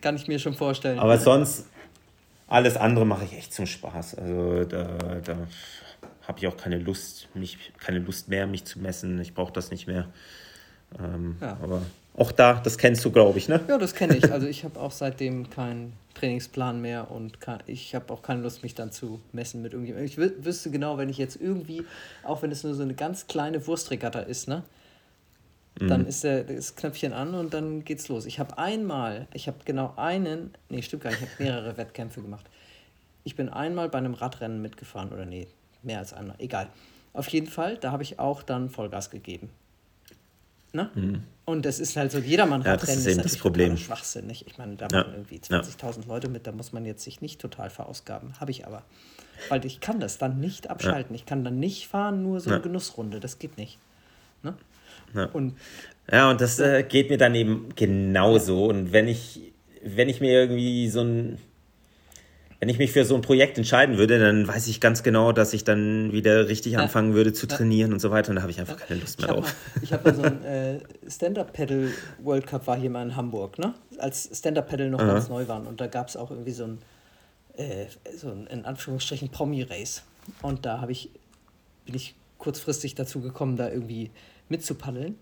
kann ich mir schon vorstellen.
Aber sonst alles andere mache ich echt zum Spaß. Also da, da habe ich auch keine Lust, mich, keine Lust mehr, mich zu messen. Ich brauche das nicht mehr. Ähm, ja. Aber auch da, das kennst du, glaube ich, ne?
Ja, das kenne ich. Also ich habe auch seitdem keinen Trainingsplan mehr und kann, ich habe auch keine Lust, mich dann zu messen mit irgendjemandem. Ich wüsste genau, wenn ich jetzt irgendwie, auch wenn es nur so eine ganz kleine Wurstregatta ist, ne? Dann mhm. ist der, das Knöpfchen an und dann geht's los. Ich habe einmal, ich habe genau einen, nee, stimmt gar nicht, ich habe mehrere Wettkämpfe gemacht. Ich bin einmal bei einem Radrennen mitgefahren, oder nee, mehr als einmal, egal. Auf jeden Fall, da habe ich auch dann Vollgas gegeben. Ne? Mhm. Und das ist halt so, jedermann ja, Radrennen das ist, eben ist das Problem. schwachsinnig. Ich meine, da ja. machen irgendwie 20.000 ja. Leute mit, da muss man jetzt sich nicht total verausgaben. Habe ich aber. Weil ich kann das dann nicht abschalten. Ich kann dann nicht fahren, nur so eine Genussrunde. Das geht nicht. Ne?
Ja. Und, ja, und das äh, geht mir dann eben genauso. Und wenn ich, wenn ich mir irgendwie so ein, wenn ich mich für so ein Projekt entscheiden würde, dann weiß ich ganz genau, dass ich dann wieder richtig ja. anfangen würde zu trainieren ja. und so weiter. Und da habe ich einfach keine Lust mehr
ich
drauf.
Mal, ich habe mal so ein äh, Stand-Up-Paddle World Cup war hier mal in Hamburg, ne? Als Stand-Up-Paddle noch ganz neu waren. Und da gab es auch irgendwie so ein, äh, so ein, in Anführungsstrichen, Promi-Race. Und da habe ich, bin ich kurzfristig dazu gekommen, da irgendwie mitzupaddeln.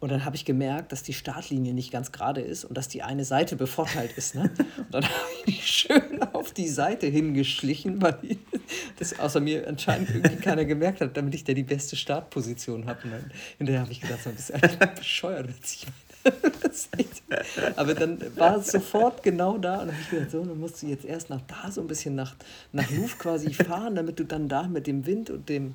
Und dann habe ich gemerkt, dass die Startlinie nicht ganz gerade ist und dass die eine Seite bevorteilt ist. Ne? Und dann habe ich mich schön auf die Seite hingeschlichen, weil das außer mir anscheinend irgendwie keiner gemerkt hat, damit ich da die beste Startposition habe. Und dann, hinterher habe ich gedacht, so, das ist eigentlich bescheuert. Aber dann war es sofort genau da und dann habe ich gedacht, so, dann musst du jetzt erst nach da so ein bisschen nach, nach Louvre quasi fahren, damit du dann da mit dem Wind und dem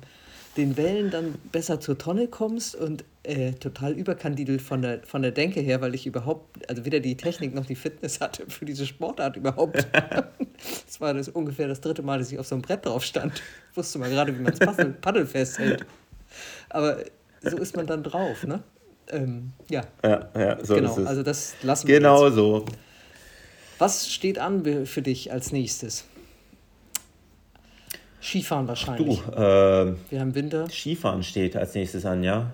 den Wellen dann besser zur Tonne kommst und äh, total überkandidelt von der, von der Denke her, weil ich überhaupt, also weder die Technik noch die Fitness hatte für diese Sportart überhaupt. das war das ungefähr das dritte Mal, dass ich auf so einem Brett drauf stand. Ich wusste mal gerade, wie man das Paddel, festhält. Aber so ist man dann drauf, ne? Ähm, ja.
Ja, ja, so
genau,
ist es.
also das lassen wir
Genau
jetzt.
so.
Was steht an für dich als nächstes? Skifahren wahrscheinlich.
Du, ähm,
Wir haben Winter.
Skifahren steht als nächstes an, ja.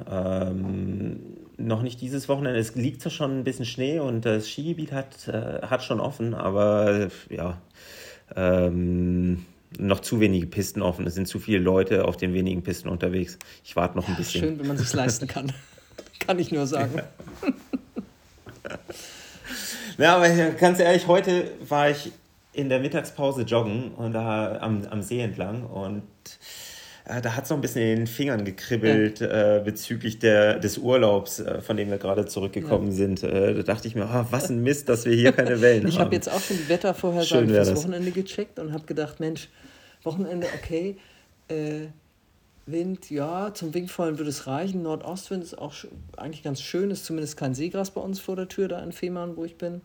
Ähm, noch nicht dieses Wochenende. Es liegt zwar schon ein bisschen Schnee und das Skigebiet hat, äh, hat schon offen, aber äh, ja, ähm, noch zu wenige Pisten offen. Es sind zu viele Leute auf den wenigen Pisten unterwegs. Ich warte noch ein bisschen.
Schön, wenn man sich leisten kann. kann ich nur sagen.
Ja, aber ganz ehrlich, heute war ich in der Mittagspause joggen und da am, am See entlang und äh, da hat es noch ein bisschen in den Fingern gekribbelt äh, bezüglich der, des Urlaubs, äh, von dem wir gerade zurückgekommen
Ja.
sind. Äh, da dachte ich mir, ah, was ein Mist, dass wir hier keine Wellen
Ich
haben.
habe jetzt auch schon die Wettervorhersagen
wär
fürs
das.
Wochenende gecheckt und habe gedacht, Mensch, Wochenende, okay, äh, Wind, ja, zum Wingfallen würde es reichen. Nordostwind ist auch eigentlich ganz schön, ist zumindest kein Seegras bei uns vor der Tür da in Fehmarn, wo ich bin.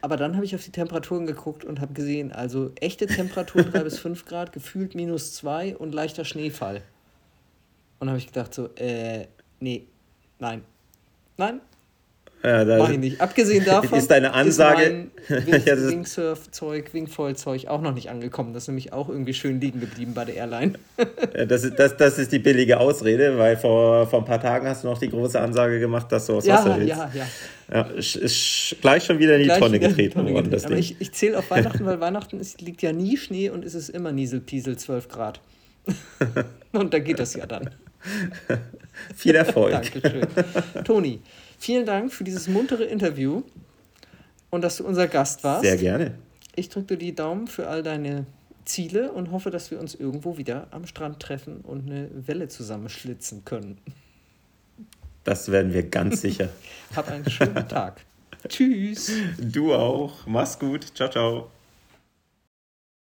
Aber dann habe ich auf die Temperaturen geguckt und habe gesehen, also echte Temperatur 3 bis 5 Grad, gefühlt minus 2 und leichter Schneefall. Und habe ich gedacht so, äh, nee, nein, nein,
ja, da,
Mach ich nicht. Abgesehen davon
Ist deine Ansage-
ist mein
Ja, das
Wingsurf-Zeug, Wingfoil-Zeug auch noch nicht angekommen. Das ist nämlich auch irgendwie schön liegen geblieben bei der Airline.
das, ist, das, das ist die billige Ausrede, weil vor, vor ein paar Tagen hast du noch die große Ansage gemacht, dass du aus Wasser
ja,
willst.
ja, ja.
Ja, ist, ist gleich schon wieder in die
Gleich
Tonne getreten worden, das
getreten. Aber
Ding.
ich, ich zähle auf Weihnachten, weil Weihnachten ist, liegt ja nie Schnee und es ist immer Nieselpiesel 12 Grad. und da geht das ja dann.
Viel Erfolg.
Dankeschön. Toni, vielen Dank für dieses muntere Interview und dass du unser Gast warst.
Sehr gerne.
Ich drücke dir die Daumen für all deine Ziele und hoffe, dass wir uns irgendwo wieder am Strand treffen und eine Welle zusammenschlitzen können.
Das werden wir ganz sicher.
Hab einen schönen Tag. Tschüss.
Du auch. Mach's gut. Ciao, ciao.